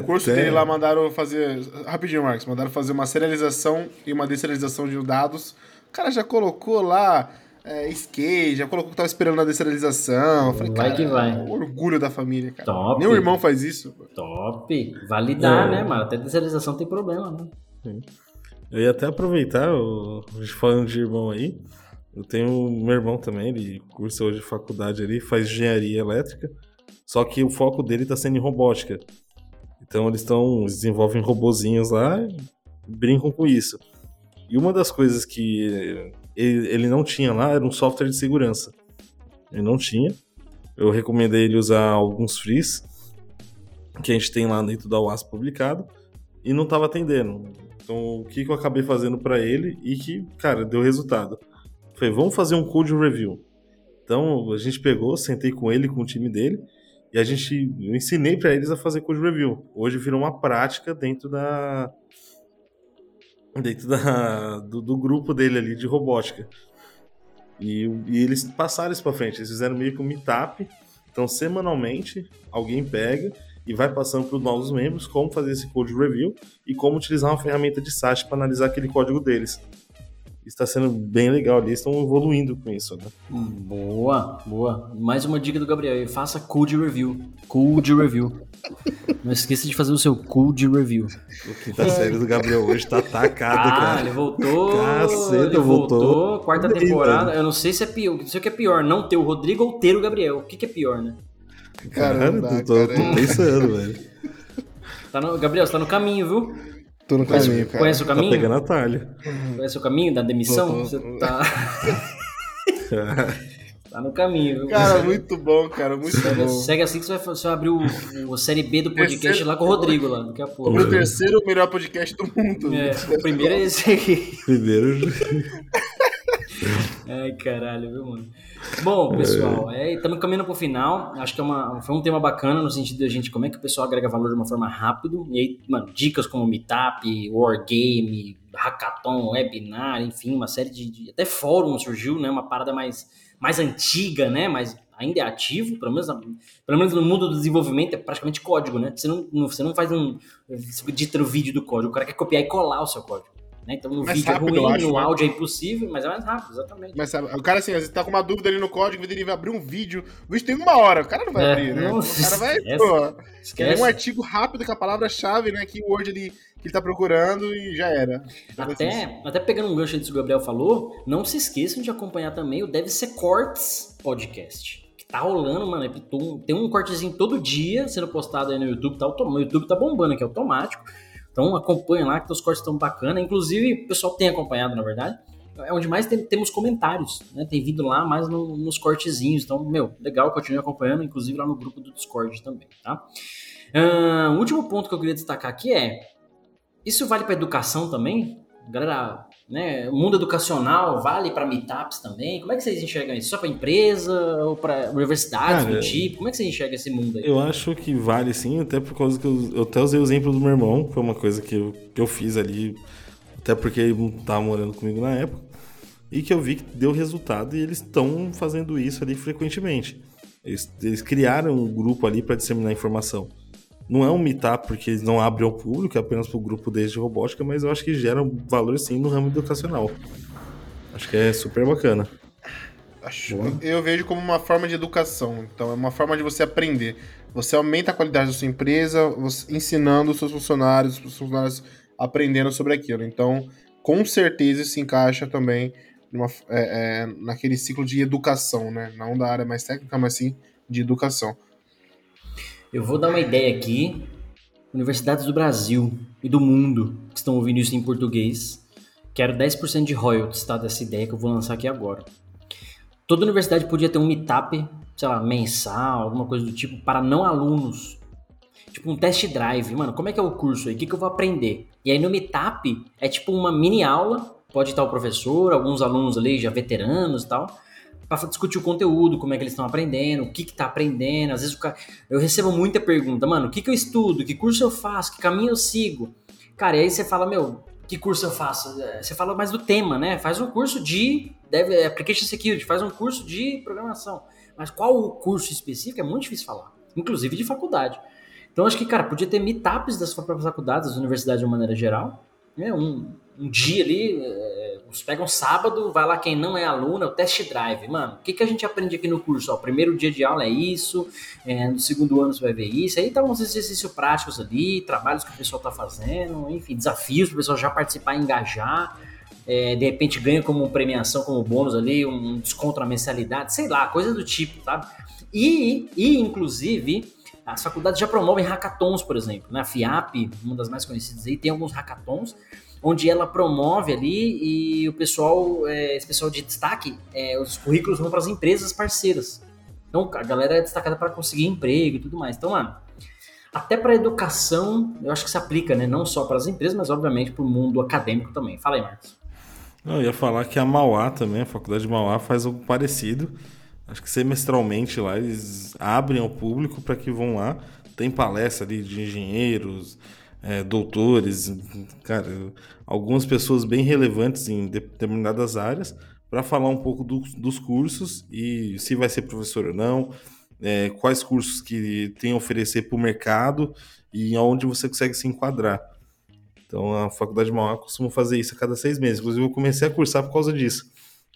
O curso Até- dele lá mandaram fazer. Rapidinho, Marcos. Mandaram fazer uma serialização e uma deserialização de dados. O cara já colocou lá é, skate, já colocou que tava esperando a deserialização. Eu Falei, Vai cara, que vai. orgulho da família, cara. Top. Nem o irmão faz isso. Top. Validar, É. né, mano? Até deserialização tem problema, né? Eu ia até aproveitar, o, a gente falando de irmão aí. Eu tenho meu irmão também, ele cursa hoje faculdade ali, faz engenharia elétrica. Só que o foco dele tá sendo em robótica. Então eles estão. desenvolvem robozinhos lá brincam com isso. E uma das coisas que ele, ele não tinha lá era um software de segurança. Ele não tinha. Eu recomendei ele usar alguns frees que a gente tem lá dentro da UAS publicado e não estava atendendo. Então, o que, que eu acabei fazendo para ele e que, cara, deu resultado? Falei, vamos fazer um code review. Então, a gente pegou, sentei com ele, com o time dele, e a gente, eu ensinei para eles a fazer code review. Hoje virou uma prática dentro da dentro da, do, do grupo dele ali de robótica. E, e eles passaram isso para frente. Eles fizeram meio que um meetup. Então, semanalmente, alguém pega e vai passando para os novos membros como fazer esse code review e como utilizar uma ferramenta de SAT para analisar aquele código deles. Está sendo bem legal ali, estão evoluindo com isso, né? Boa, boa. Mais uma dica do Gabriel. Faça code review. Code review. Não esqueça de fazer o seu code review. O quinta série do Gabriel hoje tá atacado, Ah, cara. ele voltou. Caceta, ele voltou. voltou. Quarta temporada. mano. Eu não sei se é pior. Não sei o que é pior, não ter o Rodrigo ou ter o Gabriel. O que, que é pior, né? Cara, Cara, tô, tô pensando, velho. Tá no- Gabriel, você tá no caminho, viu? Tô no Conhece, caminho, cara. conhece o Tá caminho? pegando atalho. Conhece o caminho da demissão? Tô, tô. Você tá. tá no caminho, viu? Cara, muito bom, cara, muito Segue, bom. segue assim que você vai, você vai abrir o, o série B do podcast Terceiro- lá com o Rodrigo lá, daqui a pouco. O terceiro melhor podcast do mundo. É, o primeiro é esse aqui. Primeiro. Ai, caralho, viu, mano? Bom, pessoal, é, estamos caminhando pro final. Acho que é uma, foi um tema bacana no sentido da gente como é que o pessoal agrega valor de uma forma rápida. E aí, mano, dicas como Meetup, Wargame, Hackathon, Webinar, enfim, uma série de, de- Até fórum surgiu, né? Uma parada mais, mais antiga, né? Mas ainda é ativo, pelo menos, pelo menos no mundo do desenvolvimento é praticamente código, né? Você não, não- você não faz um. Você edita o vídeo do código, o cara quer copiar e colar o seu código. Né? Então no Mais vídeo rápido, é ruim, acho, no né? áudio é impossível, mas é mais rápido, exatamente. Mas sabe, o cara assim, às vezes tá com uma dúvida ali no código, ele vai abrir um vídeo. O vídeo tem uma hora, o cara não vai É, abrir, né? não, o cara vai, esquece. pô, Esquece. um artigo rápido com a palavra-chave, né? Que o Word ele, que ele tá procurando e já era. Até, até pegando um gancho disso que o Gabriel falou, não se esqueçam de acompanhar também o Deve Ser Cortes podcast. Que tá rolando, mano. é Tem um cortezinho todo dia sendo postado aí no YouTube. Tá, o YouTube tá bombando aqui, automático. Então acompanhem lá que os cortes estão bacana. Inclusive, o pessoal tem acompanhado, na verdade. É onde mais tem- temos comentários, né? Tem vindo lá mais no- nos cortezinhos. Então, meu, legal, continue acompanhando, inclusive lá no grupo do Discord também, tá? O último ponto que eu queria destacar aqui é isso vale para educação também? Galera né? O mundo educacional vale para meetups também? Como é que vocês enxergam isso? Só para empresa ou para universidades Cara, do tipo? Como é que vocês enxergam esse mundo aí? Eu acho que vale sim, até por causa que eu, eu até usei o exemplo do meu irmão, que foi uma coisa que eu, que eu fiz ali, até porque ele não tava morando comigo na época, e que eu vi que deu resultado e eles estão fazendo isso ali frequentemente. Eles, eles criaram um grupo ali para disseminar informação. Não é um meetup porque eles não abrem ao público, é apenas para o grupo deles de robótica, mas eu acho que gera um valor sim no ramo educacional. Acho que é super bacana. Acho, eu vejo como uma forma de educação. Então, é uma forma de você aprender. Você aumenta a qualidade da sua empresa, você- ensinando os seus funcionários, os funcionários aprendendo sobre aquilo. Então, com certeza isso se encaixa também numa, é, é, naquele ciclo de educação, né? Não da área mais técnica, mas sim de educação. Eu vou dar uma ideia aqui. Universidades do Brasil e do mundo que estão ouvindo isso em português. Quero 10% de royalties, tá? Dessa ideia que eu vou lançar aqui agora. Toda universidade podia ter um meetup, sei lá, mensal, alguma coisa do tipo, para não alunos. Tipo um test drive. Mano, como é que é o curso aí? O que, que eu vou aprender? E aí no meetup é tipo uma mini aula. Pode estar o professor, alguns alunos ali já veteranos e tal para discutir o conteúdo, como é que eles estão aprendendo, o que que tá aprendendo. Às vezes cara... eu recebo muita pergunta, mano, o que que eu estudo, que curso eu faço, que caminho eu sigo. Cara, e aí você fala, meu, que curso eu faço? É, Você fala mais do tema, né? Faz um curso de dev, Application Security, faz um curso de programação. Mas qual o curso específico é muito difícil falar, inclusive de faculdade. Então acho que, cara, podia ter meetups das próprias faculdades, das universidades de uma maneira geral, né? Um, um dia ali, é, você pega um sábado, vai lá quem não é aluno, é o test drive. Mano, o que, que a gente aprende aqui no curso? Ó, primeiro dia de aula é isso, é, no segundo ano você vai ver isso. Aí tá uns exercícios práticos ali, trabalhos que o pessoal tá fazendo, enfim, desafios para o pessoal já participar engajar. É, de repente ganha como premiação, como bônus ali, um desconto na mensalidade, sei lá, coisa do tipo, sabe? E, e inclusive, as faculdades já promovem hackathons, por exemplo. Né? A FIAP, uma das mais conhecidas aí, tem alguns hackathons onde ela promove ali e o pessoal, é, esse pessoal de destaque, é, os currículos vão para as empresas parceiras. Então a galera é destacada para conseguir emprego e tudo mais. Então, mano, até para educação, eu acho que se aplica, né? Não só para as empresas, mas obviamente para o mundo acadêmico também. Fala aí, Marcos. Não, eu ia falar que a Mauá também, a faculdade de Mauá faz algo parecido. Acho que semestralmente lá eles abrem ao público para que vão lá. Tem palestra ali de engenheiros, é, doutores, cara, algumas pessoas bem relevantes em determinadas áreas para falar um pouco do, dos cursos e se vai ser professor ou não, é, quais cursos que tem a oferecer para o mercado e aonde você consegue se enquadrar. Então a faculdade de Mauá costuma fazer isso a cada seis meses. Inclusive eu comecei a cursar por causa disso,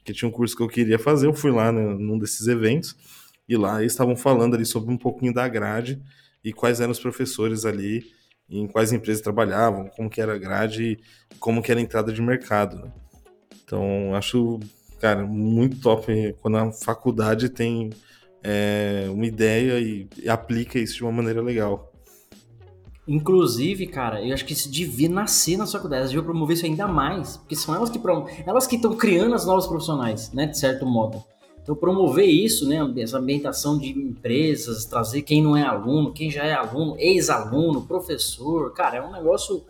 que tinha um curso que eu queria fazer, eu fui lá né, num desses eventos e lá eles estavam falando ali sobre um pouquinho da grade e quais eram os professores ali em quais empresas trabalhavam, como que era a grade como que era a entrada de mercado. Né? Então, acho, cara, muito top quando a faculdade tem é, uma ideia e, e, aplica isso de uma maneira legal. Inclusive, cara, eu acho que isso devia nascer na faculdade, elas deviam promover isso ainda mais, porque são elas que elas que estão criando as novas profissionais, né, de certo modo. Então, promover isso, né, essa ambientação de empresas, trazer quem não é aluno, quem já é aluno, ex-aluno, professor, cara, é um negócio,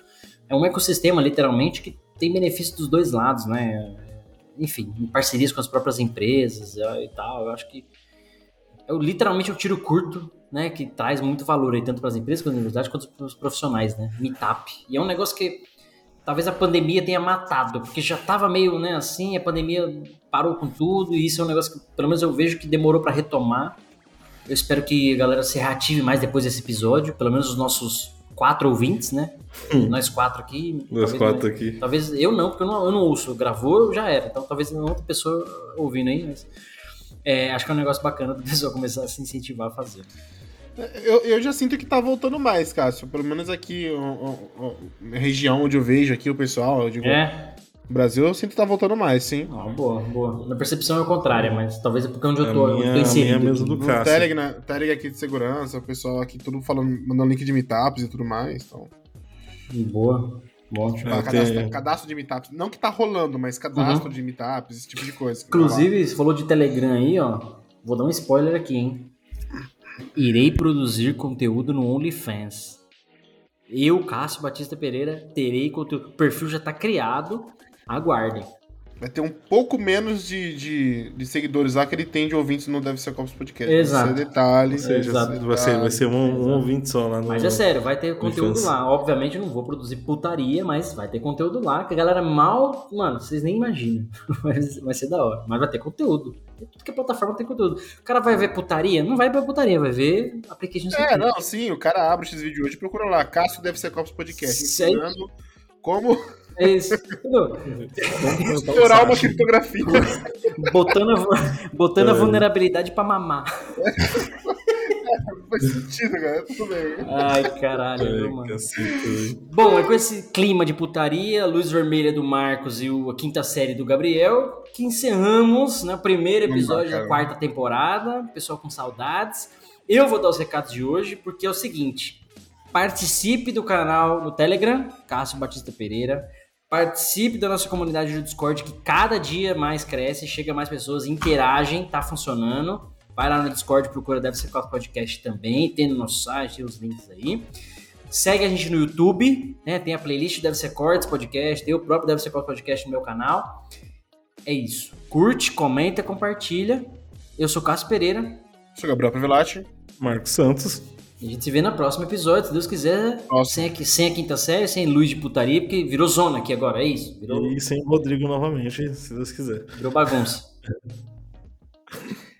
é um ecossistema, literalmente, que tem benefício dos dois lados, né? Enfim, em parcerias com as próprias empresas e tal, eu acho que eu literalmente eu tiro curto, né, que traz muito valor aí, tanto para as empresas, quanto para universidades, quanto para os profissionais, né? Meetup. E é um negócio que talvez a pandemia tenha matado, porque já tava meio, né, assim, a pandemia parou com tudo, e isso é um negócio que, pelo menos eu vejo que demorou para retomar. Eu espero que a galera se reative mais depois desse episódio, pelo menos os nossos quatro ouvintes, né? Hum. Nós quatro aqui. Nós quatro aqui. Talvez eu não, porque eu não, eu não ouço. Gravou, já era. Então talvez outra pessoa ouvindo aí, mas é, acho que é um negócio bacana do pessoal começar a se incentivar a fazer. Eu, eu já sinto que tá voltando mais, Cássio. Pelo menos aqui, região onde eu vejo aqui o pessoal, eu digo. É. Brasil, eu sinto que tá voltando mais, sim. Ah, boa, boa. Na percepção é o contrário, mas talvez é porque onde eu A tô, minha- eu tô inserido. a minha do No Cássio. Telegram, Telegram aqui de segurança, o pessoal aqui tudo falando, mandando link de meetups e tudo mais. Então, Boa. Bom. É, cadastro, tem- cadastro de meetups. Não que tá rolando, mas cadastro de meetups, esse tipo de coisa. Inclusive, você falou de Telegram aí, ó. Vou dar um spoiler aqui, hein? Irei produzir conteúdo no OnlyFans. Eu, Cássio Batista Pereira, terei conteúdo. O perfil já tá criado. Aguardem. Vai ter um pouco menos de, de, de seguidores lá que ele tem de ouvintes no Deve Ser Copos Podcast. Exato. Vai ser detalhe. Ou seja, Exato. vai ser, vai ser um, um ouvinte só lá no. Mas é sério, vai ter conteúdo lá. Obviamente eu não vou produzir putaria, mas vai ter conteúdo lá, que a galera mal. Mano, vocês nem imaginam. Vai, vai ser da hora. Mas vai ter conteúdo. Tudo que é plataforma tem conteúdo. O cara vai ver putaria? Não vai ver putaria, vai ver application É, não, sim, o cara abre esse vídeo hoje e procura lá, Cássio Deve Ser Copos Podcast, ensinando como É isso. Estourar uma criptografia. Botando a, botando a vulnerabilidade pra mamar. Faz sentido, cara, tudo bem. Ai, caralho, Ai, mano. cacete. Bom, é com esse clima de putaria, luz vermelha do Marcos e o- a quinta série do Gabriel, que encerramos né, o primeiro episódio da quarta temporada. Pessoal com saudades. Eu vou dar os recados de hoje, porque é o seguinte: participe do canal no Telegram, Cássio Batista Pereira. Participe da nossa comunidade do Discord, que cada dia mais cresce, chega mais pessoas, interagem, tá funcionando. Vai lá no Discord, procura Deve Ser Quatro Podcast também, tem no nosso site, tem os links aí. Segue a gente no YouTube, né? Tem a playlist Deve Ser Cortes Podcast, tem o próprio Deve Ser Cortes Podcast no meu canal. É isso. Curte, comenta, compartilha. Eu sou Cássio Pereira. Sou Gabriel Pavelati. Marcos Santos. A gente se vê no próximo episódio, se Deus quiser. Sem a, sem a quinta série, sem luz de putaria, porque virou zona aqui agora, é isso? Virou, E sem Rodrigo novamente, se Deus quiser. virou bagunça.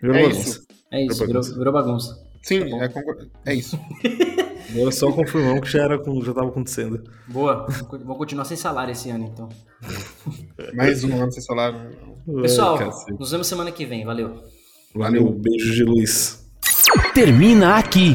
Virou É bagunça. isso. É isso, Virou bagunça. virou bagunça. Sim, é, concor- é isso. Agora só confirmamos que já, era, com- já tava acontecendo. Boa. Vou continuar sem salário esse ano, então. Mais um ano sem salário. Pessoal, Ai, nos vemos semana que vem. Valeu. Valeu, beijo de luz. Termina aqui.